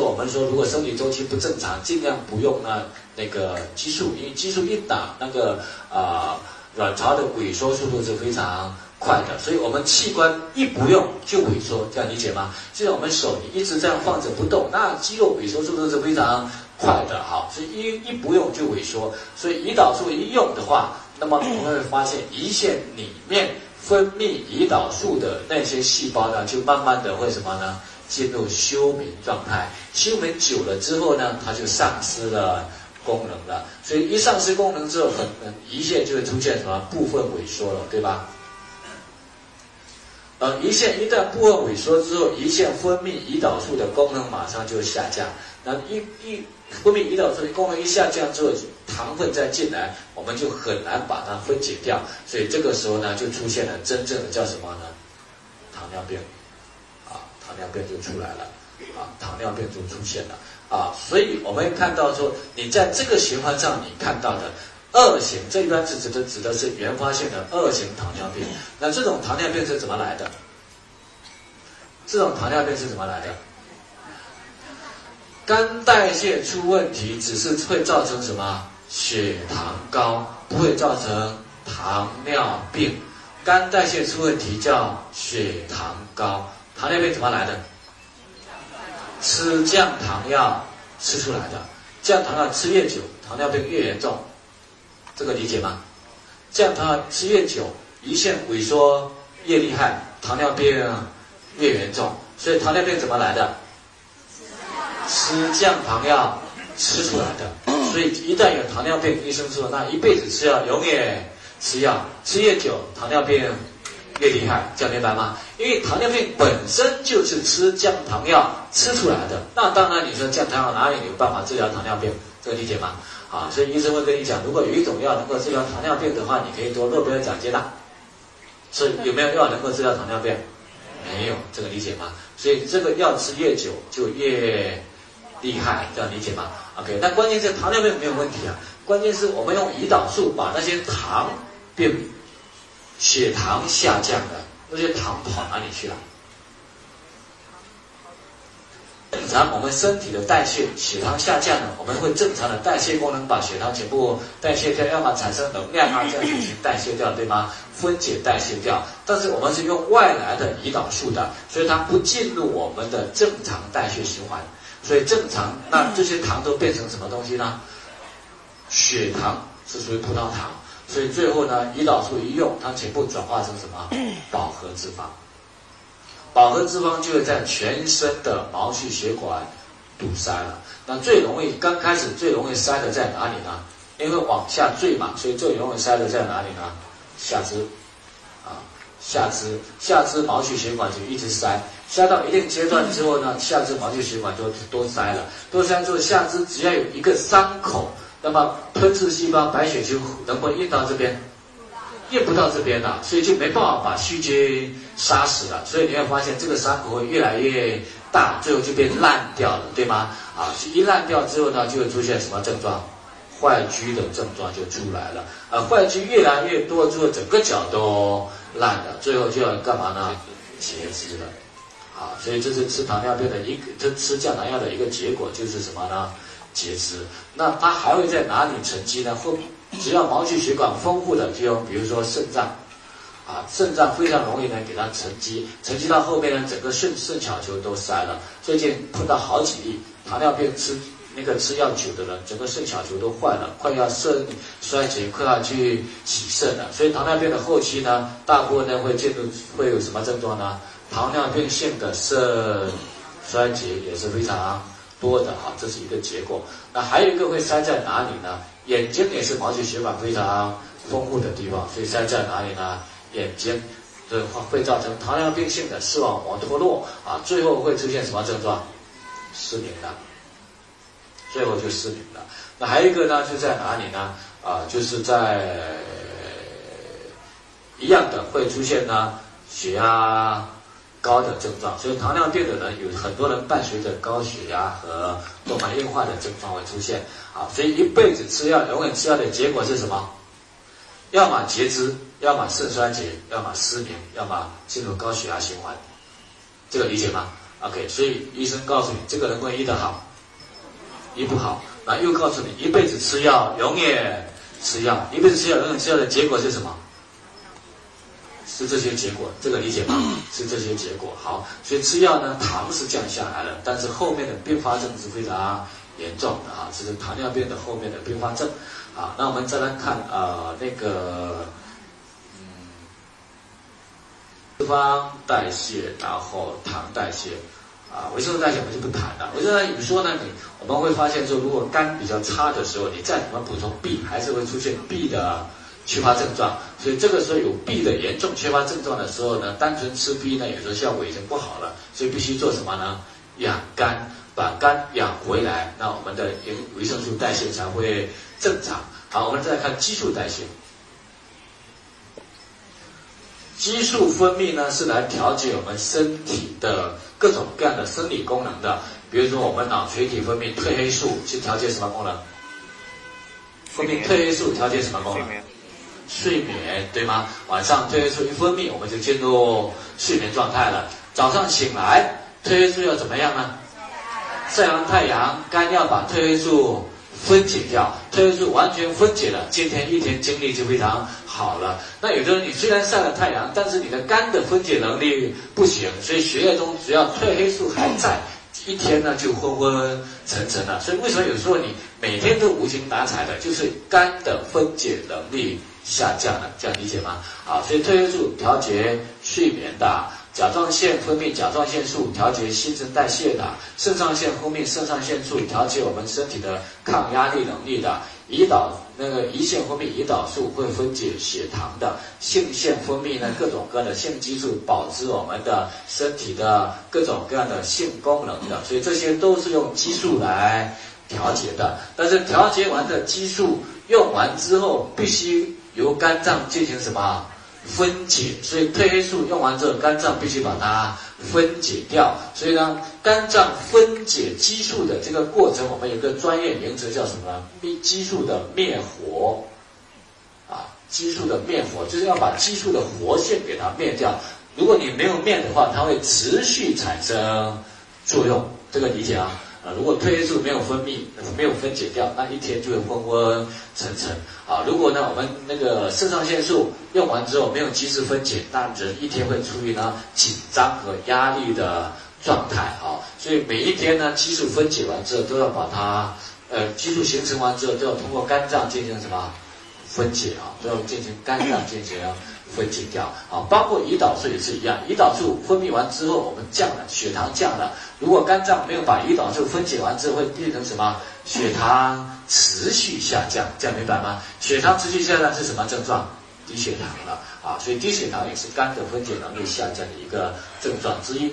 我们说如果生理周期不正常，尽量不用呢那个激素，因为激素一打，那个啊卵巢的萎缩速度是非常快的，所以我们器官一不用就萎缩，这样理解吗？就像我们手一直这样放着不动，那肌肉萎缩速度是非常快的，好，所以一一不用就萎缩，所以胰岛素一用的话，那么我们会发现胰腺里面分泌胰岛素的那些细胞呢，就慢慢的会什么呢？进入休眠状态，休眠久了之后呢，它就丧失了功能了。所以一丧失功能之后，很胰腺就会出现什么部分萎缩了，对吧？呃，胰腺一旦部分萎缩之后，胰腺分泌胰岛素的功能马上就下降。那一一分泌胰岛素的功能一下降之后，糖分再进来，我们就很难把它分解掉。所以这个时候呢，就出现了真正的叫什么呢？糖尿病。糖尿病就出来了，啊，糖尿病就出现了，啊，所以我们看到说，你在这个循环上你看到的二型，这一般是指的指的是原发性的二型糖尿病。那这种糖尿病是怎么来的？这种糖尿病是怎么来的？肝代谢出问题，只是会造成什么？血糖高，不会造成糖尿病。肝代谢出问题叫血糖高。糖尿病怎么来的？吃降糖药吃出来的。降糖药吃越久，糖尿病越严重。这个理解吗？降糖药吃越久，胰腺萎缩越厉害，糖尿病越严重。所以糖尿病怎么来的？吃降糖药吃出来的。所以一旦有糖尿病，医生说那一辈子吃药，永远吃药，吃越久，糖尿病。越厉害，这样明白吗？因为糖尿病本身就是吃降糖药吃出来的。那当然，你说降糖药哪里有办法治疗糖尿病？这个理解吗？啊，所以医生会跟你讲，如果有一种药能够治疗糖尿病的话，你可以多诺贝尔奖金的。是有没有药能够治疗糖尿病？没有，这个理解吗？所以这个药吃越久就越厉害，这样理解吗？OK，那关键是糖尿病没有问题啊，关键是我们用胰岛素把那些糖变。血糖下降了，那些糖跑哪里去了？正常我们身体的代谢，血糖下降了，我们会正常的代谢功能把血糖全部代谢掉，要么产生能量啊，这样进行代谢掉，对吗？分解代谢掉。但是我们是用外来的胰岛素的，所以它不进入我们的正常代谢循环，所以正常那这些糖都变成什么东西呢？血糖是属于葡萄糖。所以最后呢，胰岛素一用，它全部转化成什么？饱和脂肪。饱和脂肪就会在全身的毛细血管堵塞了。那最容易刚开始最容易塞的在哪里呢？因为往下坠嘛，所以最容易塞的在哪里呢？下肢啊，下肢下肢毛细血管就一直塞，塞到一定阶段之后呢，下肢毛细血管就都塞了，都塞之后，下肢只要有一个伤口。那么吞噬细胞白血球能不能运到这边？运不到这边了，所以就没办法把细菌杀死了。所以你会发现这个伤口会越来越大，最后就变烂掉了，对吗？啊，一烂掉之后呢，就会出现什么症状？坏疽的症状就出来了。啊，坏疽越来越多之后，整个脚都烂了，最后就要干嘛呢？截肢了。啊，所以这是吃糖尿病的一个，这吃降糖药的一个结果就是什么呢？截肢，那它还会在哪里沉积呢？后只要毛细血管丰富的地方，比如说肾脏，啊，肾脏非常容易呢给它沉积，沉积到后面呢，整个肾肾小球都塞了。最近碰到好几例糖尿病吃那个吃药久的人，整个肾小球都坏了，快要肾衰竭，快要去洗肾了。所以糖尿病的后期呢，大部分呢会进入会有什么症状呢？糖尿病性的肾衰竭也是非常。多的哈，这是一个结果。那还有一个会塞在哪里呢？眼睛也是毛细血管非常丰富的地方，所以塞在哪里呢？眼睛的话会造成糖尿病性的视网膜脱落啊，最后会出现什么症状？失明了，最后就失明了。那还有一个呢，就在哪里呢？啊，就是在一样的会出现呢，血压。高的症状，所以糖尿病的人有很多人伴随着高血压和动脉硬化的症状会出现啊，所以一辈子吃药，永远吃药的结果是什么？要么截肢，要么肾衰竭，要么失明，要么进入高血压循环，这个理解吗？OK，所以医生告诉你，这个人会医得好，医不好，然后又告诉你，一辈子吃药，永远吃药，一辈子吃药，永远吃药的结果是什么？是这些结果，这个理解吧？是这些结果。好，所以吃药呢，糖是降下来了，但是后面的并发症是非常严重的啊，这是糖尿病的后面的并发症。啊，那我们再来看啊，那个嗯。脂肪代谢，然后糖代谢，啊，维生素代谢我们就不谈了。维生素代谢，你说呢？你我们会发现说，如果肝比较差的时候，你再怎么补充 B，还是会出现 B 的缺乏症状。所以这个时候有 B 的严重缺乏症状的时候呢，单纯吃 B 呢，有时候效果已经不好了。所以必须做什么呢？养肝，把肝养回来，那我们的维维生素代谢才会正常。好，我们再看激素代谢。激素分泌呢，是来调节我们身体的各种各样的生理功能的。比如说，我们脑垂体分泌褪黑素，去调节什么功能？分泌褪黑素调节什么功能？睡眠，对吗？晚上褪黑素一分泌，我们就进入睡眠状态了。早上醒来，褪黑素要怎么样呢？晒完太阳，肝要把褪黑素。分解掉，褪黑素完全分解了，今天一天精力就非常好了。那有的人你虽然晒了太阳，但是你的肝的分解能力不行，所以血液中只要褪黑素还在，一天呢就昏昏沉沉了。所以为什么有时候你每天都无精打采的，就是肝的分解能力下降了，这样理解吗？啊，所以褪黑素调节睡眠的。甲状腺分泌甲状腺素调节新陈代谢的，肾上腺分泌肾上腺素调节我们身体的抗压力能力的，胰岛那个胰腺分泌胰岛素会分解血糖的，性腺分泌呢各种各样的性激素保持我们的身体的各种各样的性功能的，所以这些都是用激素来调节的。但是调节完的激素用完之后，必须由肝脏进行什么？分解，所以褪黑素用完之后，肝脏必须把它分解掉。所以呢，肝脏分解激素的这个过程，我们有个专业名词叫什么？灭激素的灭活啊，激素的灭活就是要把激素的活性给它灭掉。如果你没有灭的话，它会持续产生作用。这个理解啊。啊，如果褪黑素没有分泌，没有分解掉，那一天就会昏昏沉沉。啊，如果呢，我们那个肾上腺素用完之后没有及时分解，那人一天会处于呢紧张和压力的状态。啊，所以每一天呢，激素分解完之后都要把它，呃，激素形成完之后都要通过肝脏进行什么分解啊，都要进行肝脏进行。分解掉啊，包括胰岛素也是一样，胰岛素分泌完之后，我们降了血糖降了。如果肝脏没有把胰岛素分解完之后，会变成什么？血糖持续下降，这样明白吗？血糖持续下降是什么症状？低血糖了啊，所以低血糖也是肝的分解能力下降的一个症状之一。